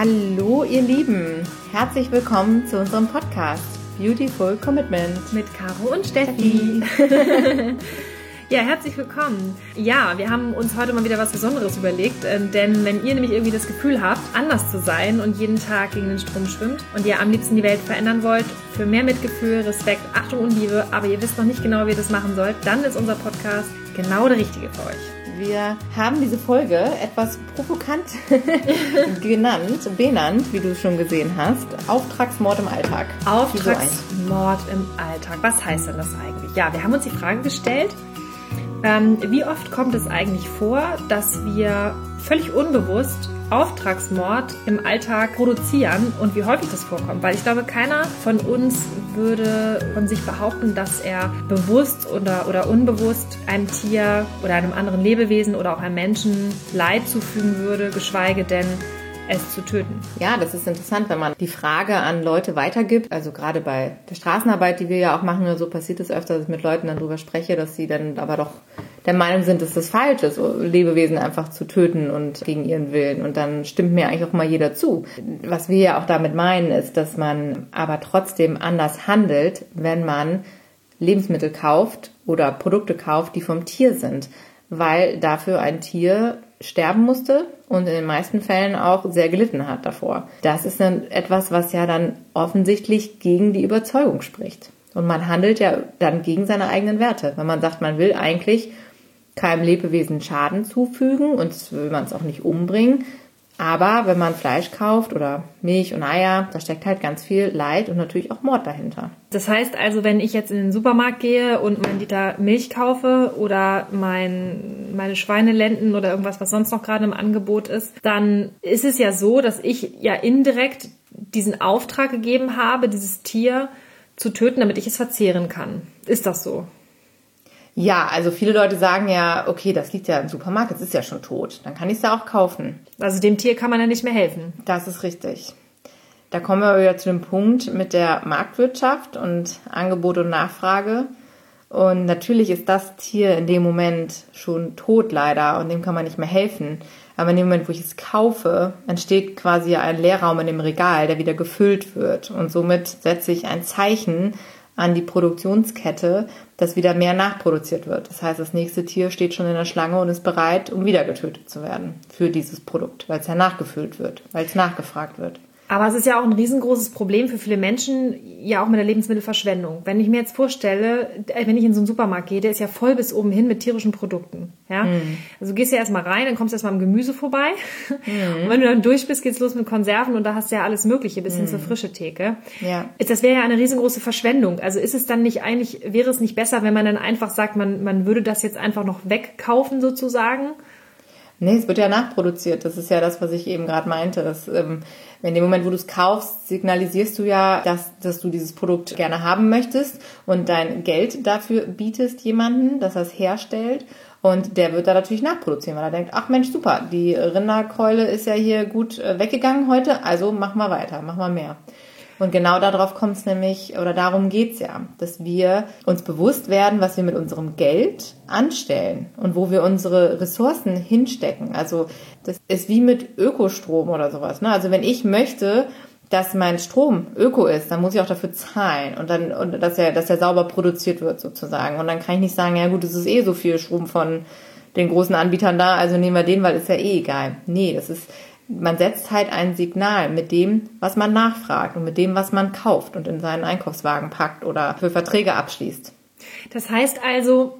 Hallo ihr Lieben, herzlich willkommen zu unserem Podcast Beautiful Commitment mit Caro und Steffi. ja, herzlich willkommen. Ja, wir haben uns heute mal wieder was Besonderes überlegt, äh, denn wenn ihr nämlich irgendwie das Gefühl habt, anders zu sein und jeden Tag gegen den Strom schwimmt und ihr am liebsten die Welt verändern wollt, für mehr Mitgefühl, Respekt, Achtung und Liebe, aber ihr wisst noch nicht genau, wie ihr das machen sollt, dann ist unser Podcast genau der richtige für euch. Wir haben diese Folge etwas provokant genannt, benannt, wie du schon gesehen hast. Auftragsmord im Alltag. Auftragsmord im Alltag. Was heißt denn das eigentlich? Ja, wir haben uns die Frage gestellt, ähm, wie oft kommt es eigentlich vor, dass wir völlig unbewusst Auftragsmord im Alltag produzieren und wie häufig das vorkommt. Weil ich glaube, keiner von uns würde von sich behaupten, dass er bewusst oder, oder unbewusst einem Tier oder einem anderen Lebewesen oder auch einem Menschen Leid zufügen würde, geschweige denn es zu töten. Ja, das ist interessant, wenn man die Frage an Leute weitergibt. Also gerade bei der Straßenarbeit, die wir ja auch machen, so passiert es öfter, dass ich mit Leuten dann drüber spreche, dass sie dann aber doch der Meinung sind, dass das falsch ist, Lebewesen einfach zu töten und gegen ihren Willen. Und dann stimmt mir eigentlich auch mal jeder zu. Was wir ja auch damit meinen, ist, dass man aber trotzdem anders handelt, wenn man Lebensmittel kauft oder Produkte kauft, die vom Tier sind, weil dafür ein Tier sterben musste und in den meisten Fällen auch sehr gelitten hat davor. Das ist dann etwas, was ja dann offensichtlich gegen die Überzeugung spricht. Und man handelt ja dann gegen seine eigenen Werte. Wenn man sagt, man will eigentlich keinem Lebewesen Schaden zufügen und will man es auch nicht umbringen, aber wenn man Fleisch kauft oder Milch und Eier, da steckt halt ganz viel Leid und natürlich auch Mord dahinter. Das heißt also, wenn ich jetzt in den Supermarkt gehe und meinen Liter Milch kaufe oder mein, meine Schweinelenden oder irgendwas, was sonst noch gerade im Angebot ist, dann ist es ja so, dass ich ja indirekt diesen Auftrag gegeben habe, dieses Tier zu töten, damit ich es verzehren kann. Ist das so? Ja, also viele Leute sagen ja, okay, das liegt ja im Supermarkt, das ist ja schon tot. Dann kann ich es ja auch kaufen. Also dem Tier kann man ja nicht mehr helfen. Das ist richtig. Da kommen wir wieder zu dem Punkt mit der Marktwirtschaft und Angebot und Nachfrage. Und natürlich ist das Tier in dem Moment schon tot leider und dem kann man nicht mehr helfen. Aber in dem Moment, wo ich es kaufe, entsteht quasi ein Leerraum in dem Regal, der wieder gefüllt wird. Und somit setze ich ein Zeichen an die Produktionskette, dass wieder mehr nachproduziert wird. Das heißt, das nächste Tier steht schon in der Schlange und ist bereit, um wieder getötet zu werden für dieses Produkt, weil es ja nachgefüllt wird, weil es nachgefragt wird. Aber es ist ja auch ein riesengroßes Problem für viele Menschen, ja auch mit der Lebensmittelverschwendung. Wenn ich mir jetzt vorstelle, äh, wenn ich in so einen Supermarkt gehe, der ist ja voll bis oben hin mit tierischen Produkten. Ja? Mhm. Also du gehst ja erstmal rein, dann kommst du erstmal am Gemüse vorbei. Mhm. Und wenn du dann durch bist, geht's los mit Konserven und da hast du ja alles Mögliche bis hin mhm. zur frische Theke. Ja. Das wäre ja eine riesengroße Verschwendung. Also ist es dann nicht eigentlich, wäre es nicht besser, wenn man dann einfach sagt, man, man würde das jetzt einfach noch wegkaufen sozusagen? Nee, es wird ja nachproduziert. Das ist ja das, was ich eben gerade meinte. Dass, ähm, in dem Moment, wo du es kaufst, signalisierst du ja, dass, dass du dieses Produkt gerne haben möchtest und dein Geld dafür bietest jemanden, dass er es herstellt. Und der wird da natürlich nachproduzieren, weil er denkt, ach Mensch, super, die Rinderkeule ist ja hier gut äh, weggegangen heute, also mach mal weiter, mach mal mehr. Und genau darauf kommt es nämlich, oder darum geht's ja, dass wir uns bewusst werden, was wir mit unserem Geld anstellen und wo wir unsere Ressourcen hinstecken. Also das ist wie mit Ökostrom oder sowas. Ne? Also wenn ich möchte, dass mein Strom öko ist, dann muss ich auch dafür zahlen und dann und dass er dass er sauber produziert wird sozusagen und dann kann ich nicht sagen, ja gut, es ist eh so viel Strom von den großen Anbietern da, also nehmen wir den, weil ist ja eh egal. Nee, das ist man setzt halt ein Signal mit dem, was man nachfragt und mit dem, was man kauft und in seinen Einkaufswagen packt oder für Verträge abschließt. Das heißt also,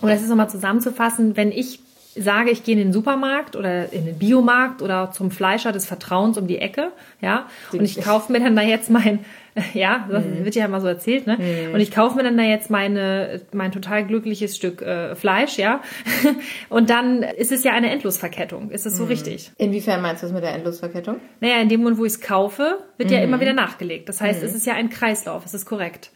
um das ist nochmal zusammenzufassen, wenn ich sage, ich gehe in den Supermarkt oder in den Biomarkt oder zum Fleischer des Vertrauens um die Ecke, ja, und ich kaufe mir dann da jetzt mein Ja, das mhm. wird ja immer so erzählt, ne? Mhm. Und ich kaufe mir dann da jetzt meine, mein total glückliches Stück äh, Fleisch, ja. Und dann ist es ja eine Endlosverkettung. Ist das so mhm. richtig? Inwiefern meinst du das mit der Endlosverkettung? Naja, in dem Moment, wo ich es kaufe, wird ja immer mhm. wieder nachgelegt. Das heißt, mhm. es ist ja ein Kreislauf, es ist korrekt.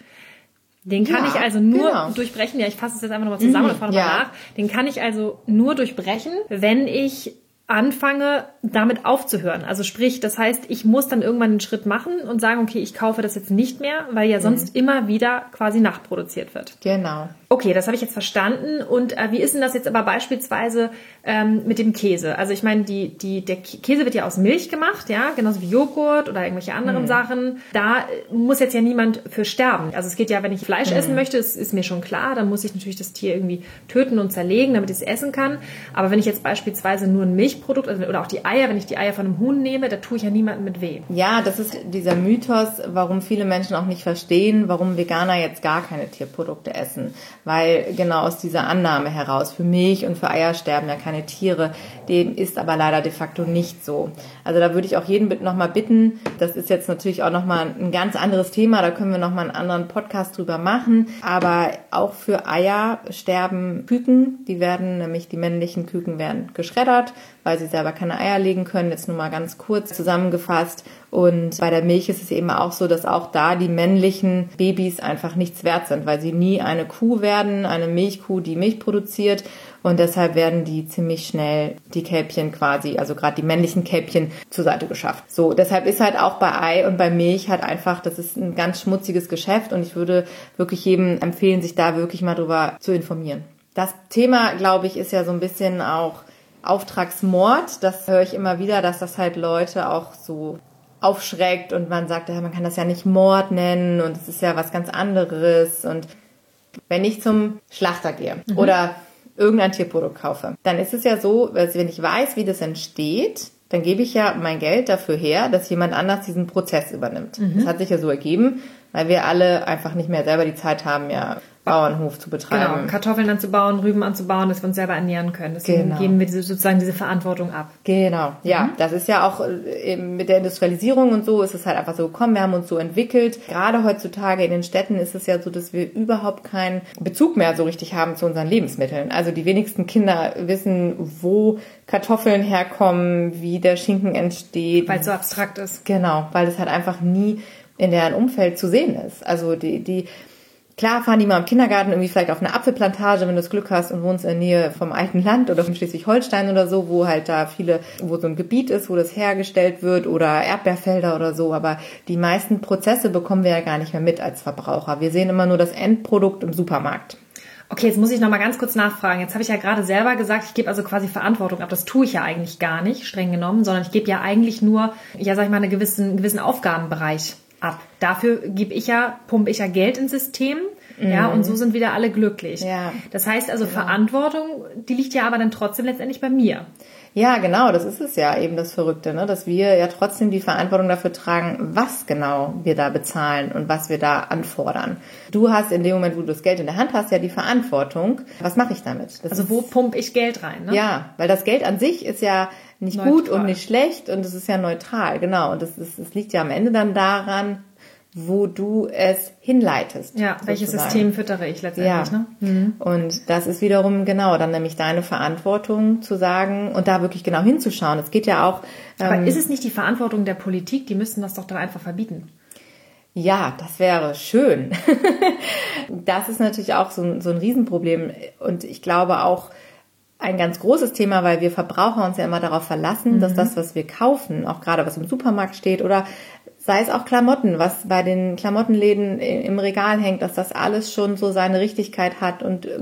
Den kann ja, ich also nur genau. durchbrechen. Ja, ich fasse es jetzt einfach nochmal zusammen mhm, und fahre nochmal ja. nach. Den kann ich also nur durchbrechen, wenn ich anfange, damit aufzuhören. Also sprich, das heißt, ich muss dann irgendwann einen Schritt machen und sagen, okay, ich kaufe das jetzt nicht mehr, weil ja sonst mhm. immer wieder quasi nachproduziert wird. Genau. Okay, das habe ich jetzt verstanden. Und äh, wie ist denn das jetzt aber beispielsweise ähm, mit dem Käse? Also ich meine, die, die, der Käse wird ja aus Milch gemacht, ja, genauso wie Joghurt oder irgendwelche anderen mhm. Sachen. Da äh, muss jetzt ja niemand für sterben. Also es geht ja, wenn ich Fleisch mhm. essen möchte, das ist mir schon klar, dann muss ich natürlich das Tier irgendwie töten und zerlegen, damit ich es essen kann. Aber wenn ich jetzt beispielsweise nur ein Milchprodukt also, oder auch die Eier, wenn ich die Eier von einem Huhn nehme, da tue ich ja niemandem mit weh. Ja, das ist dieser Mythos, warum viele Menschen auch nicht verstehen, warum Veganer jetzt gar keine Tierprodukte essen weil genau aus dieser Annahme heraus, für Milch und für Eier sterben ja keine Tiere, dem ist aber leider de facto nicht so. Also da würde ich auch jeden nochmal bitten, das ist jetzt natürlich auch nochmal ein ganz anderes Thema, da können wir nochmal einen anderen Podcast drüber machen, aber auch für Eier sterben Küken, die werden, nämlich die männlichen Küken werden geschreddert, weil sie selber keine Eier legen können, jetzt nur mal ganz kurz zusammengefasst und bei der Milch ist es eben auch so, dass auch da die männlichen Babys einfach nichts wert sind, weil sie nie eine Kuh werden, eine Milchkuh, die Milch produziert. Und deshalb werden die ziemlich schnell die Kälbchen quasi, also gerade die männlichen Kälbchen zur Seite geschafft. So, deshalb ist halt auch bei Ei und bei Milch halt einfach, das ist ein ganz schmutziges Geschäft und ich würde wirklich jedem empfehlen, sich da wirklich mal drüber zu informieren. Das Thema, glaube ich, ist ja so ein bisschen auch Auftragsmord. Das höre ich immer wieder, dass das halt Leute auch so aufschreckt und man sagt, man kann das ja nicht Mord nennen und es ist ja was ganz anderes. Und wenn ich zum Schlachter gehe mhm. oder irgendein Tierprodukt kaufe, dann ist es ja so, wenn ich weiß, wie das entsteht, dann gebe ich ja mein Geld dafür her, dass jemand anders diesen Prozess übernimmt. Mhm. Das hat sich ja so ergeben, weil wir alle einfach nicht mehr selber die Zeit haben, ja Bauernhof zu betreiben. Genau, Kartoffeln anzubauen, Rüben anzubauen, dass wir uns selber ernähren können. Deswegen genau. geben wir diese, sozusagen diese Verantwortung ab. Genau, ja. Mhm. Das ist ja auch äh, eben mit der Industrialisierung und so ist es halt einfach so gekommen. Wir haben uns so entwickelt. Gerade heutzutage in den Städten ist es ja so, dass wir überhaupt keinen Bezug mehr so richtig haben zu unseren Lebensmitteln. Also die wenigsten Kinder wissen, wo Kartoffeln herkommen, wie der Schinken entsteht. Weil es so abstrakt ist. Genau, weil es halt einfach nie in deren Umfeld zu sehen ist. Also die, die Klar fahren die mal im Kindergarten irgendwie vielleicht auf eine Apfelplantage, wenn du das Glück hast und wohnst in der Nähe vom alten Land oder von Schleswig-Holstein oder so, wo halt da viele, wo so ein Gebiet ist, wo das hergestellt wird oder Erdbeerfelder oder so. Aber die meisten Prozesse bekommen wir ja gar nicht mehr mit als Verbraucher. Wir sehen immer nur das Endprodukt im Supermarkt. Okay, jetzt muss ich noch mal ganz kurz nachfragen. Jetzt habe ich ja gerade selber gesagt, ich gebe also quasi Verantwortung ab. Das tue ich ja eigentlich gar nicht, streng genommen, sondern ich gebe ja eigentlich nur, ja, sag ich mal, einen gewissen, gewissen Aufgabenbereich ab. Dafür gebe ich ja, pumpe ich ja Geld ins System. Mhm. Ja, und so sind wieder alle glücklich. Ja. Das heißt also, genau. Verantwortung, die liegt ja aber dann trotzdem letztendlich bei mir. Ja, genau, das ist es ja eben das Verrückte, ne? dass wir ja trotzdem die Verantwortung dafür tragen, was genau wir da bezahlen und was wir da anfordern. Du hast in dem Moment, wo du das Geld in der Hand hast, ja die Verantwortung. Was mache ich damit? Das also wo pumpe ich Geld rein? Ne? Ja, weil das Geld an sich ist ja nicht neutral. gut und nicht schlecht und es ist ja neutral, genau. Und es, ist, es liegt ja am Ende dann daran, wo du es hinleitest. Ja, welches System füttere ich letztendlich. Ja. Ne? Mhm. Und das ist wiederum genau dann nämlich deine Verantwortung zu sagen und da wirklich genau hinzuschauen. Es geht ja auch. Aber ähm, ist es nicht die Verantwortung der Politik? Die müssten das doch doch einfach verbieten. Ja, das wäre schön. das ist natürlich auch so ein, so ein Riesenproblem. Und ich glaube auch, ein ganz großes Thema, weil wir Verbraucher uns ja immer darauf verlassen, mhm. dass das, was wir kaufen, auch gerade was im Supermarkt steht oder sei es auch Klamotten, was bei den Klamottenläden im Regal hängt, dass das alles schon so seine Richtigkeit hat und äh,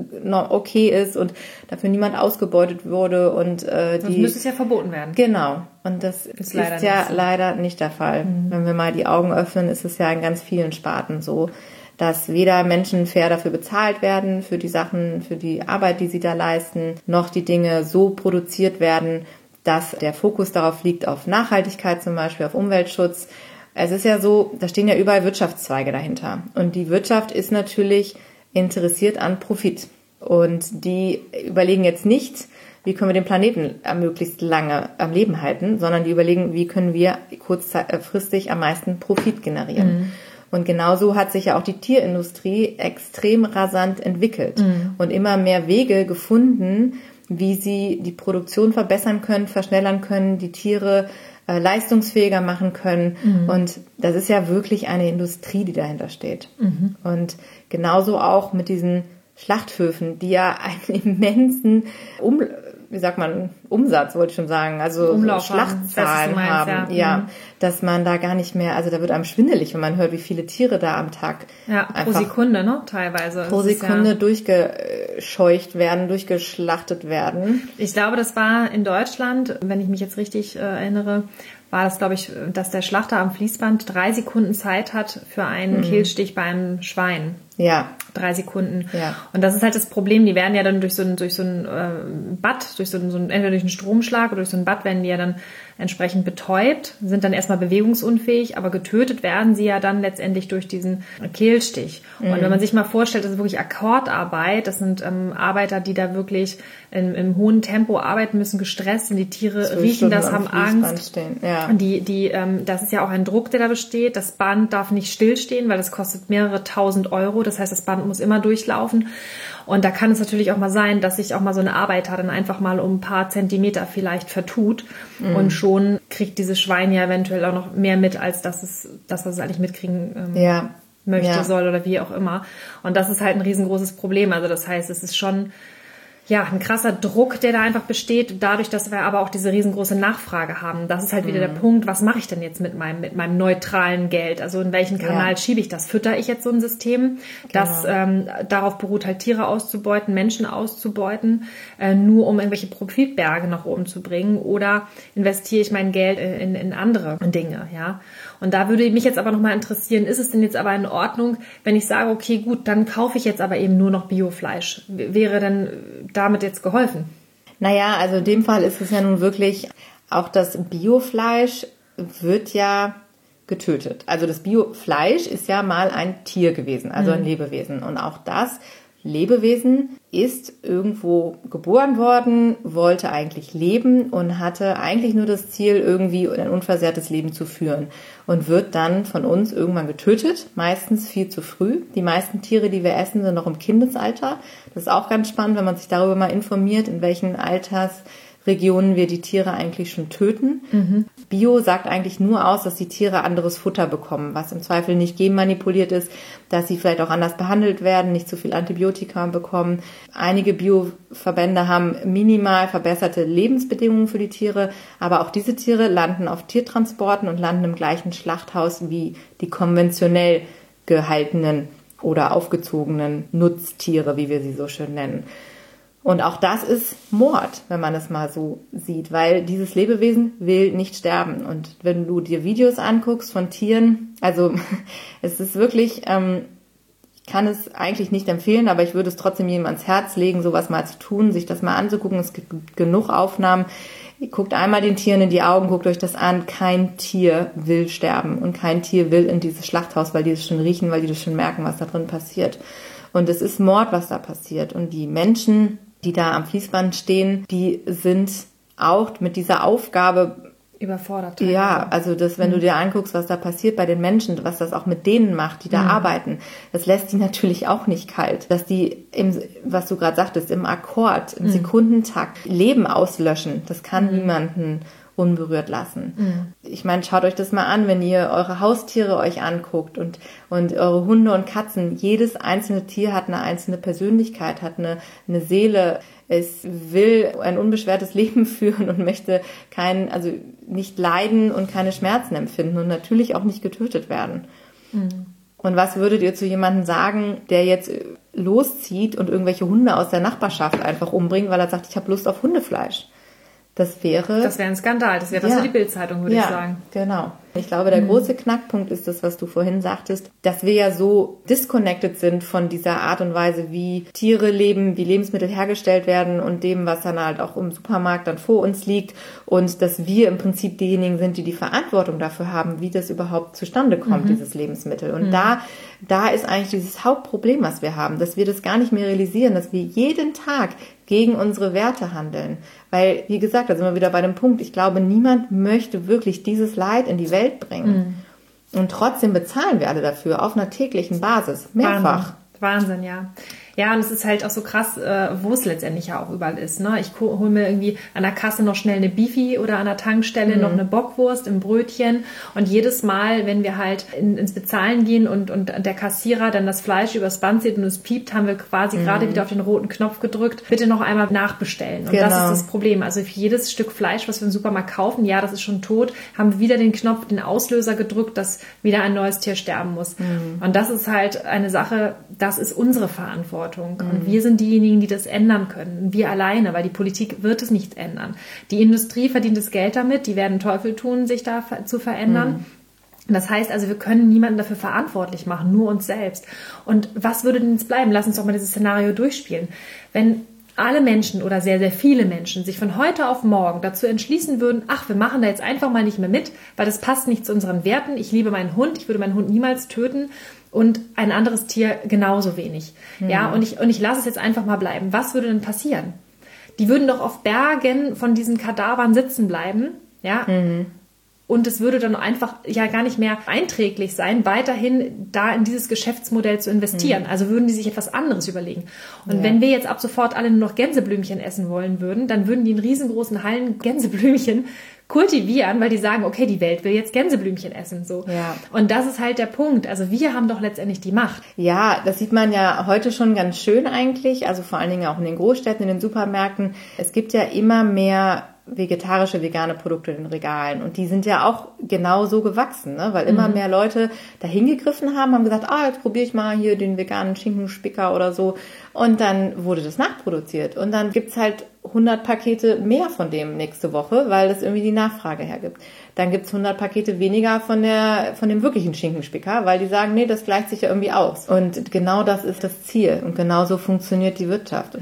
okay ist und dafür niemand ausgebeutet wurde und äh, die. Das müsste es ja verboten werden. Genau. Und das ist, ist leider ja nicht so. leider nicht der Fall. Mhm. Wenn wir mal die Augen öffnen, ist es ja in ganz vielen Sparten so dass weder Menschen fair dafür bezahlt werden, für die Sachen, für die Arbeit, die sie da leisten, noch die Dinge so produziert werden, dass der Fokus darauf liegt, auf Nachhaltigkeit zum Beispiel, auf Umweltschutz es ist ja so, da stehen ja überall Wirtschaftszweige dahinter. Und die Wirtschaft ist natürlich interessiert an Profit. Und die überlegen jetzt nicht, wie können wir den Planeten möglichst lange am Leben halten, sondern die überlegen, wie können wir kurzfristig am meisten Profit generieren. Mhm. Und genauso hat sich ja auch die Tierindustrie extrem rasant entwickelt mhm. und immer mehr Wege gefunden, wie sie die Produktion verbessern können, verschnellern können, die Tiere äh, leistungsfähiger machen können. Mhm. Und das ist ja wirklich eine Industrie, die dahinter steht. Mhm. Und genauso auch mit diesen Schlachthöfen, die ja einen immensen um wie sagt man, Umsatz wollte ich schon sagen, also Umlauf so haben. Schlachtzahlen haben, meinst, ja, ja. Mhm. dass man da gar nicht mehr, also da wird einem schwindelig, wenn man hört, wie viele Tiere da am Tag Ja, pro Sekunde, ne? Teilweise. pro Sekunde Ja, durchgescheucht werden, durchgeschlachtet werden. ich glaube, das war in Deutschland, wenn ich mich jetzt richtig äh, erinnere, war das, glaube ich, dass der Schlachter am Fließband drei Sekunden Zeit hat für Mhm. einen Kehlstich beim Schwein. Ja, Drei Sekunden. Ja. Und das ist halt das Problem. Die werden ja dann durch so ein, durch so ein äh, Bad, durch so ein, so ein, entweder durch einen Stromschlag oder durch so ein Bad werden die ja dann entsprechend betäubt, sind dann erstmal bewegungsunfähig, aber getötet werden sie ja dann letztendlich durch diesen Kehlstich. Und Mhm. wenn man sich mal vorstellt, das ist wirklich Akkordarbeit, das sind ähm, Arbeiter, die da wirklich in, im hohen Tempo arbeiten müssen, gestresst sind, die Tiere zwölf riechen das, haben Angst. Ja. Und Die, die, ähm, das ist ja auch ein Druck, der da besteht. Das Band darf nicht stillstehen, weil das kostet mehrere tausend Euro. Das heißt, das Band muss immer durchlaufen. Und da kann es natürlich auch mal sein, dass sich auch mal so eine Arbeiter dann einfach mal um ein paar Zentimeter vielleicht vertut. Mhm. Und schon kriegt dieses Schwein ja eventuell auch noch mehr mit, als dass es, das, was es eigentlich mitkriegen ähm, Ja. möchte, Ja. soll oder wie auch immer. Und das ist halt ein riesengroßes Problem. Also das heißt, es ist schon ja, ein krasser Druck, der da einfach besteht, dadurch, dass wir aber auch diese riesengroße Nachfrage haben. Das ist halt wieder der Mhm. Punkt, was mache ich denn jetzt mit meinem, mit meinem neutralen Geld? Also in welchen Kanal Ja. schiebe ich das? Fütter ich jetzt so ein System, das ähm, darauf beruht, halt Tiere auszubeuten, Menschen auszubeuten, äh, nur um irgendwelche Profitberge nach oben zu bringen? Oder investiere ich mein Geld in, in, in andere Dinge, ja? Und da würde mich jetzt aber nochmal interessieren, ist es denn jetzt aber in Ordnung, wenn ich sage, okay, gut, dann kaufe ich jetzt aber eben nur noch Biofleisch? Wäre denn damit jetzt geholfen? Naja, also in dem Fall ist es ja nun wirklich, auch das Biofleisch wird ja getötet. Also das Biofleisch ist ja mal ein Tier gewesen, also ein Lebewesen. Und auch das Lebewesen ist irgendwo geboren worden, wollte eigentlich leben und hatte eigentlich nur das Ziel, irgendwie ein unversehrtes Leben zu führen und wird dann von uns irgendwann getötet, meistens viel zu früh. Die meisten Tiere, die wir essen, sind noch im Kindesalter. Das ist auch ganz spannend, wenn man sich darüber mal informiert, in welchen Altersregionen wir die Tiere eigentlich schon töten. Bio sagt eigentlich nur aus, dass die Tiere anderes Futter bekommen, was im Zweifel nicht genmanipuliert ist, dass sie vielleicht auch anders behandelt werden, nicht zu viel Antibiotika bekommen. Einige Bioverbände haben minimal verbesserte Lebensbedingungen für die Tiere, aber auch diese Tiere landen auf Tiertransporten und landen im gleichen Schlachthaus wie die konventionell gehaltenen oder aufgezogenen Nutztiere, wie wir sie so schön nennen. Und auch das ist Mord, wenn man es mal so sieht, weil dieses Lebewesen will nicht sterben. Und wenn du dir Videos anguckst von Tieren, also es ist wirklich, ähm, ich kann es eigentlich nicht empfehlen, aber ich würde es trotzdem jedem ans Herz legen, sowas mal zu tun, sich das mal anzugucken. Es gibt genug Aufnahmen. Ihr guckt einmal den Tieren in die Augen, guckt euch das an. Kein Tier will sterben und kein Tier will in dieses Schlachthaus, weil die es schon riechen, weil die das schon merken, was da drin passiert. Und es ist Mord, was da passiert. Und die Menschen, die da am Fließband stehen, die sind auch mit dieser Aufgabe Überfordert. ja, also das, wenn du dir anguckst, was da passiert bei den Menschen, was das auch mit denen macht, die da arbeiten, das lässt die natürlich auch nicht kalt. Dass die, im, was du gerade sagtest, im Akkord, im Sekundentakt Leben auslöschen, das kann niemanden unberührt lassen. Ich meine, schaut euch das mal an, wenn ihr eure Haustiere euch anguckt und, und eure Hunde und Katzen. Jedes einzelne Tier hat eine einzelne Persönlichkeit, hat eine, eine Seele. Es will ein unbeschwertes Leben führen und möchte kein, also nicht leiden und keine Schmerzen empfinden und natürlich auch nicht getötet werden. Und was würdet ihr zu jemandem sagen, der jetzt loszieht und irgendwelche Hunde aus der Nachbarschaft einfach umbringt, weil er sagt, ich habe Lust auf Hundefleisch? Das wäre Das wäre ein Skandal. Das wäre was Ja. für die Bildzeitung, würde ja, ich sagen. Genau. Ich glaube, der große Knackpunkt ist das, was du vorhin sagtest, dass wir ja so disconnected sind von dieser Art und Weise, wie Tiere leben, wie Lebensmittel hergestellt werden und dem, was dann halt auch im Supermarkt dann vor uns liegt und dass wir im Prinzip diejenigen sind, die die Verantwortung dafür haben, wie das überhaupt zustande kommt, dieses Lebensmittel. Und da, da ist eigentlich dieses Hauptproblem, was wir haben, dass wir das gar nicht mehr realisieren, dass wir jeden Tag gegen unsere Werte handeln. Weil, wie gesagt, da sind wir wieder bei dem Punkt, ich glaube, niemand möchte wirklich dieses Leid in die Welt bringen. Und trotzdem bezahlen wir alle dafür auf einer täglichen Basis. Mehrfach. Wahnsinn. Wahnsinn, ja. Ja, und es ist halt auch so krass, äh, wo es letztendlich ja auch überall ist. Ne? Ich hole mir irgendwie an der Kasse noch schnell eine Beefy oder an der Tankstelle mhm. noch eine Bockwurst im Brötchen. Und jedes Mal, wenn wir halt in, ins Bezahlen gehen und, und der Kassierer dann das Fleisch übers Band zieht und es piept, haben wir quasi mhm. gerade wieder auf den roten Knopf gedrückt. Bitte noch einmal nachbestellen. Und genau. das ist das Problem. Also für jedes Stück Fleisch, was wir im Supermarkt kaufen, ja, das ist schon tot, haben wir wieder den Knopf, den Auslöser gedrückt, dass wieder ein neues Tier sterben muss. Mhm. Und das ist halt eine Sache, das ist unsere Verantwortung. Mhm. Und wir sind diejenigen, die das ändern können. Wir alleine, weil die Politik wird es nicht ändern. Die Industrie verdient das Geld damit, die werden Teufel tun, sich da zu verändern. Mhm. Das heißt also, wir können niemanden dafür verantwortlich machen, nur uns selbst. Und was würde denn jetzt bleiben? Lass uns doch mal dieses Szenario durchspielen. Wenn alle Menschen oder sehr, sehr viele Menschen sich von heute auf morgen dazu entschließen würden, ach, wir machen da jetzt einfach mal nicht mehr mit, weil das passt nicht zu unseren Werten. Ich liebe meinen Hund, ich würde meinen Hund niemals töten und ein anderes Tier genauso wenig. Mhm. Ja, und ich, und ich lasse es jetzt einfach mal bleiben. Was würde denn passieren? Die würden doch auf Bergen von diesen Kadavern sitzen bleiben, ja, mhm. Und es würde dann einfach ja gar nicht mehr einträglich sein, weiterhin da in dieses Geschäftsmodell zu investieren. Mhm. Also würden die sich etwas anderes überlegen. Und ja. wenn wir jetzt ab sofort alle nur noch Gänseblümchen essen wollen würden, dann würden die in riesengroßen Hallen Gänseblümchen kultivieren, weil die sagen, okay, die Welt will jetzt Gänseblümchen essen, so. Ja. Und das ist halt der Punkt. Also wir haben doch letztendlich die Macht. Ja, das sieht man ja heute schon ganz schön eigentlich. Also vor allen Dingen auch in den Großstädten, in den Supermärkten. Es gibt ja immer mehr vegetarische, vegane Produkte in den Regalen. Und die sind ja auch genau so gewachsen, ne? weil immer mhm. mehr Leute da hingegriffen haben, haben gesagt, ah, jetzt probiere ich mal hier den veganen Schinkenspicker oder so. Und dann wurde das nachproduziert. Und dann gibt's halt 100 Pakete mehr von dem nächste Woche, weil das irgendwie die Nachfrage hergibt. Dann gibt's 100 Pakete weniger von der, von dem wirklichen Schinkenspicker, weil die sagen, nee, das gleicht sich ja irgendwie aus. Und genau das ist das Ziel. Und genau so funktioniert die Wirtschaft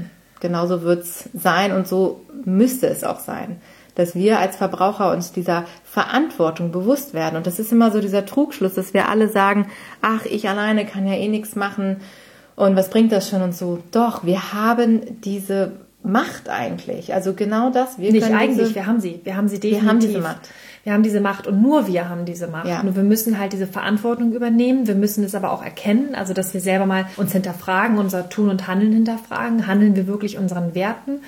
genauso wird's sein und so müsste es auch sein, dass wir als Verbraucher uns dieser Verantwortung bewusst werden. Und das ist immer so dieser Trugschluss, dass wir alle sagen, ach, ich alleine kann ja eh nichts machen und was bringt das schon und so. Doch, wir haben diese Macht eigentlich. Also genau das. Wir Nicht eigentlich, diese, wir haben sie. Wir haben sie definitiv. Wir haben diese Macht. Wir haben diese Macht und nur wir haben diese Macht. Ja. Nur wir müssen halt diese Verantwortung übernehmen. Wir müssen es aber auch erkennen, also dass wir selber mal uns hinterfragen, unser Tun und Handeln hinterfragen. Handeln wir wirklich unseren Werten?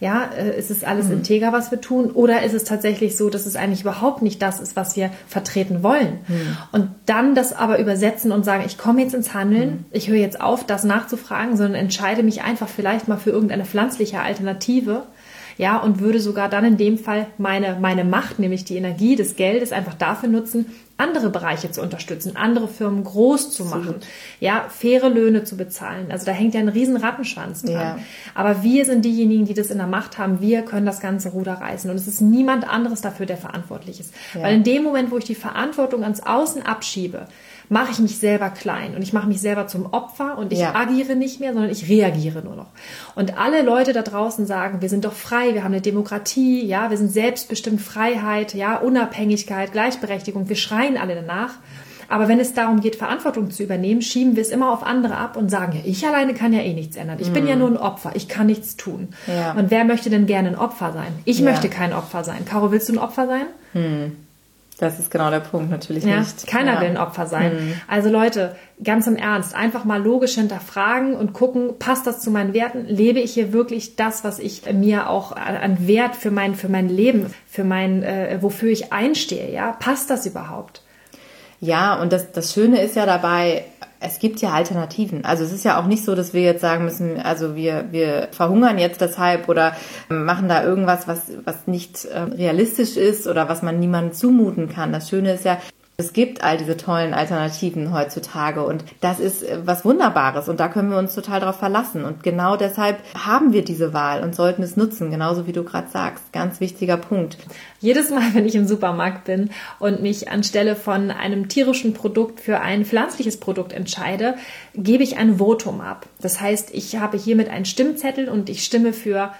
Ja, äh, ist es alles mhm. integer, was wir tun? Oder ist es tatsächlich so, dass es eigentlich überhaupt nicht das ist, was wir vertreten wollen? Mhm. Und dann das aber übersetzen und sagen, ich komme jetzt ins Handeln, mhm. ich höre jetzt auf, das nachzufragen, sondern entscheide mich einfach vielleicht mal für irgendeine pflanzliche Alternative ja, und würde sogar dann in dem Fall meine, meine Macht, nämlich die Energie des Geldes, einfach dafür nutzen, andere Bereiche zu unterstützen, andere Firmen groß zu machen, ja, faire Löhne zu bezahlen. Also da hängt ja ein riesen Rattenschwanz dran. Ja. Aber wir sind diejenigen, die das in der Macht haben. Wir können das ganze Ruder reißen. Und es ist niemand anderes dafür, der verantwortlich ist. Ja. Weil in dem Moment, wo ich die Verantwortung ans Außen abschiebe, mache ich mich selber klein und ich mache mich selber zum Opfer und ich ja. agiere nicht mehr, sondern ich reagiere nur noch. Und alle Leute da draußen sagen, wir sind doch frei, wir haben eine Demokratie, ja, wir sind selbstbestimmt Freiheit, ja, Unabhängigkeit, Gleichberechtigung, wir schreien alle danach. Aber wenn es darum geht, Verantwortung zu übernehmen, schieben wir es immer auf andere ab und sagen, ja, ich alleine kann ja eh nichts ändern. Ich hm. bin ja hm. nur ein Opfer, ich kann nichts tun. Ja. Und wer möchte denn gerne ein Opfer sein? Ich ja. möchte kein Opfer sein. Caro, willst du ein Opfer sein? Hm. Das ist genau der Punkt, natürlich ja, nicht. Keiner ja. will ein Opfer sein. Mhm. Also Leute, ganz im Ernst, einfach mal logisch hinterfragen und gucken, passt das zu meinen Werten? Lebe ich hier wirklich das, was ich mir auch an Wert für mein, für mein Leben, für mein, äh, wofür ich einstehe, ja? Passt das überhaupt? Ja, und das, das Schöne ist ja dabei, es gibt ja Alternativen. Also es ist ja auch nicht so, dass wir jetzt sagen müssen, also wir, wir verhungern jetzt deshalb oder machen da irgendwas, was, was nicht äh, realistisch ist oder was man niemandem zumuten kann. Das Schöne ist ja, es gibt all diese tollen Alternativen heutzutage und das ist äh, was Wunderbares und da können wir uns total darauf verlassen und genau deshalb haben wir diese Wahl und sollten es nutzen, genauso wie du gerade sagst. Ganz wichtiger Punkt. Jedes Mal, wenn ich im Supermarkt bin und mich anstelle von einem tierischen Produkt für ein pflanzliches Produkt entscheide, gebe ich ein Votum ab. Das heißt, ich habe hiermit einen Stimmzettel und ich stimme für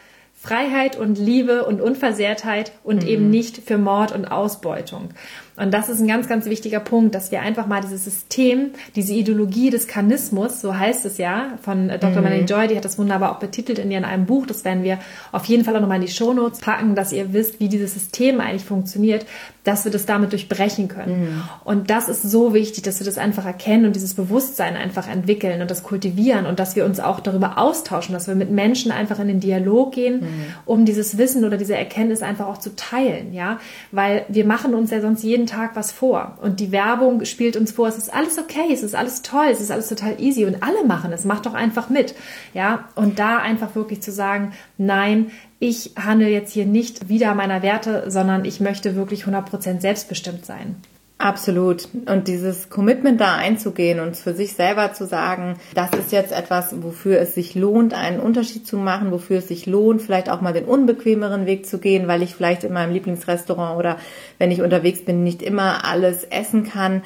Freiheit und Liebe und Unversehrtheit und mhm. eben nicht für Mord und Ausbeutung. Und das ist ein ganz, ganz wichtiger Punkt, dass wir einfach mal dieses System, diese Ideologie des Kanismus, so heißt es ja, von Dr. Mhm. Melanie Joy, die hat das wunderbar auch betitelt in ihrem einem Buch. Das werden wir auf jeden Fall auch nochmal in die Shownotes packen, dass ihr wisst, wie dieses System eigentlich funktioniert, dass wir das damit durchbrechen können. Mhm. Und das ist so wichtig, dass wir das einfach erkennen und dieses Bewusstsein einfach entwickeln und das kultivieren und dass wir uns auch darüber austauschen, dass wir mit Menschen einfach in den Dialog gehen, mhm. um dieses Wissen oder diese Erkenntnis einfach auch zu teilen, ja, weil wir machen uns ja sonst jeden Tag was vor. Und die Werbung spielt uns vor, es ist alles okay, es ist alles toll, es ist alles total easy und alle machen es, macht doch einfach mit, ja, und da einfach wirklich zu sagen, nein, ich handle jetzt hier nicht wieder meiner Werte, sondern ich möchte wirklich 100% selbstbestimmt sein. Absolut. Und dieses Commitment da einzugehen und für sich selber zu sagen, das ist jetzt etwas, wofür es sich lohnt, einen Unterschied zu machen, wofür es sich lohnt, vielleicht auch mal den unbequemeren Weg zu gehen, weil ich vielleicht in meinem Lieblingsrestaurant oder wenn ich unterwegs bin, nicht immer alles essen kann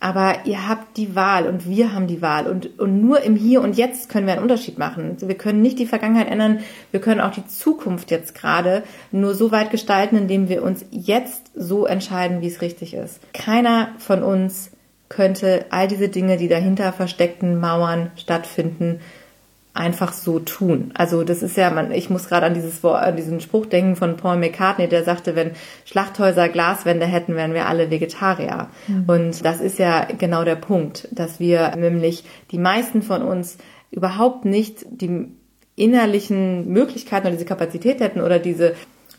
aber ihr habt die Wahl und wir haben die Wahl und, und nur im Hier und Jetzt können wir einen Unterschied machen. Wir können nicht die Vergangenheit ändern, wir können auch die Zukunft jetzt gerade nur so weit gestalten, indem wir uns jetzt so entscheiden, wie es richtig ist. Keiner von uns könnte all diese Dinge, die dahinter versteckten Mauern stattfinden, einfach so tun. Also das ist ja, man, ich muss gerade an dieses an diesen Spruch denken von Paul McCartney, der sagte, wenn Schlachthäuser Glaswände hätten, wären wir alle Vegetarier. Mhm. Und das ist ja genau der Punkt, dass wir nämlich die meisten von uns überhaupt nicht die innerlichen Möglichkeiten oder diese Kapazität hätten oder diese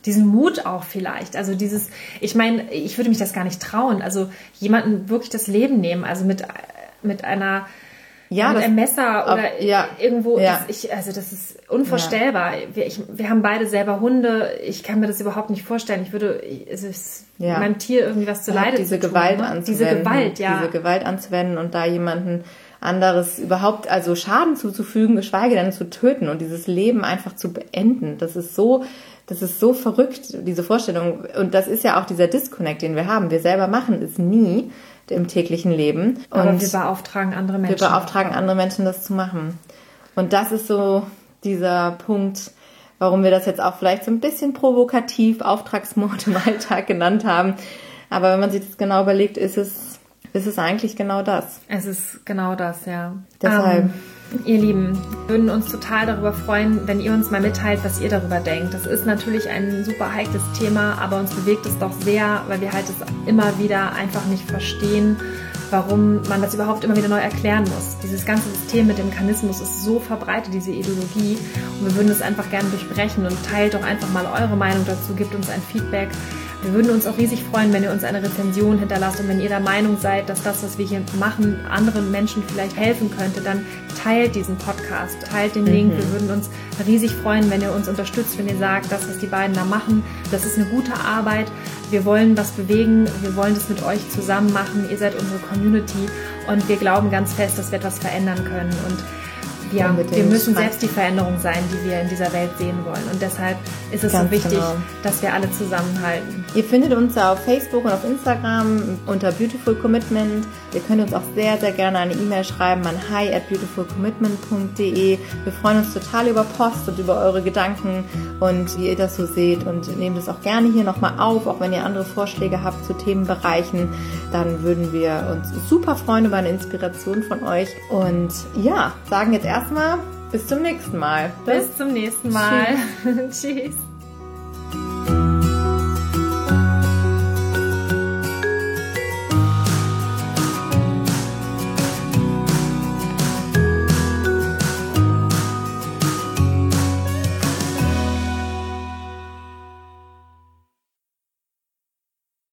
diesen Mut auch vielleicht. Also dieses, ich meine, ich würde mich das gar nicht trauen. Also jemanden wirklich das Leben nehmen, also mit, mit einer ja, mit das, einem Messer oder ab, ja, irgendwo. Ja. Das, ich, also das ist unvorstellbar. Ja. Wir, ich, wir haben beide selber Hunde. Ich kann mir das überhaupt nicht vorstellen. Ich würde es ist ja. meinem Tier irgendwie was zu leide diese zu Gewalt tun, ne? anzuwenden. Diese Gewalt, ja. Diese Gewalt anzuwenden und da jemanden anderes überhaupt also Schaden zuzufügen, geschweige denn zu töten und dieses Leben einfach zu beenden. Das ist so das ist so verrückt, diese Vorstellung. Und das ist ja auch dieser Disconnect, den wir haben. Wir selber machen es nie im täglichen Leben. Und Aber wir beauftragen andere Menschen. Wir beauftragen andere Menschen, das zu machen. Und das ist so dieser Punkt, warum wir das jetzt auch vielleicht so ein bisschen provokativ Auftragsmord im Alltag genannt haben. Aber wenn man sich das genau überlegt, ist es, ist es eigentlich genau das. Es ist genau das, ja. Deshalb. Um, ähm, Ihr Lieben, wir würden uns total darüber freuen, wenn ihr uns mal mitteilt, was ihr darüber denkt. Das ist natürlich ein super heikles Thema, aber uns bewegt es doch sehr, weil wir halt es immer wieder einfach nicht verstehen, warum man das überhaupt immer wieder neu erklären muss. Dieses ganze System mit dem Mechanismus ist so verbreitet, diese Ideologie. Und wir würden es einfach gerne durchbrechen und teilt doch einfach mal eure Meinung dazu, gebt uns ein Feedback. Wir würden uns auch riesig freuen, wenn ihr uns eine Rezension hinterlasst und wenn ihr der Meinung seid, dass das, was wir hier machen, anderen Menschen vielleicht helfen könnte, dann teilt diesen Podcast, teilt den Link. Mhm. Wir würden uns riesig freuen, wenn ihr uns unterstützt, wenn ihr sagt, das, was die beiden da machen, das ist eine gute Arbeit. Wir wollen was bewegen, wir wollen das mit euch zusammen machen. Ihr seid unsere Community und wir glauben ganz fest, dass wir etwas verändern können. Und ja, wir müssen selbst die Veränderung sein, die wir in dieser Welt sehen wollen. Und deshalb ist es Ganz so wichtig, genau. dass wir alle zusammenhalten. Ihr findet uns auf Facebook und auf Instagram unter Beautiful Commitment. Ihr könnt uns auch sehr, sehr gerne eine E-Mail schreiben an hi at beautifulcommitment.de. Wir freuen uns total über Post und über eure Gedanken und wie ihr das so seht und nehmt es auch gerne hier nochmal auf, auch wenn ihr andere Vorschläge habt zu Themenbereichen, dann würden wir uns super freuen über eine Inspiration von euch und ja, sagen jetzt erstmal bis zum nächsten Mal. Bis zum nächsten Mal. Tschüss. Tschüss.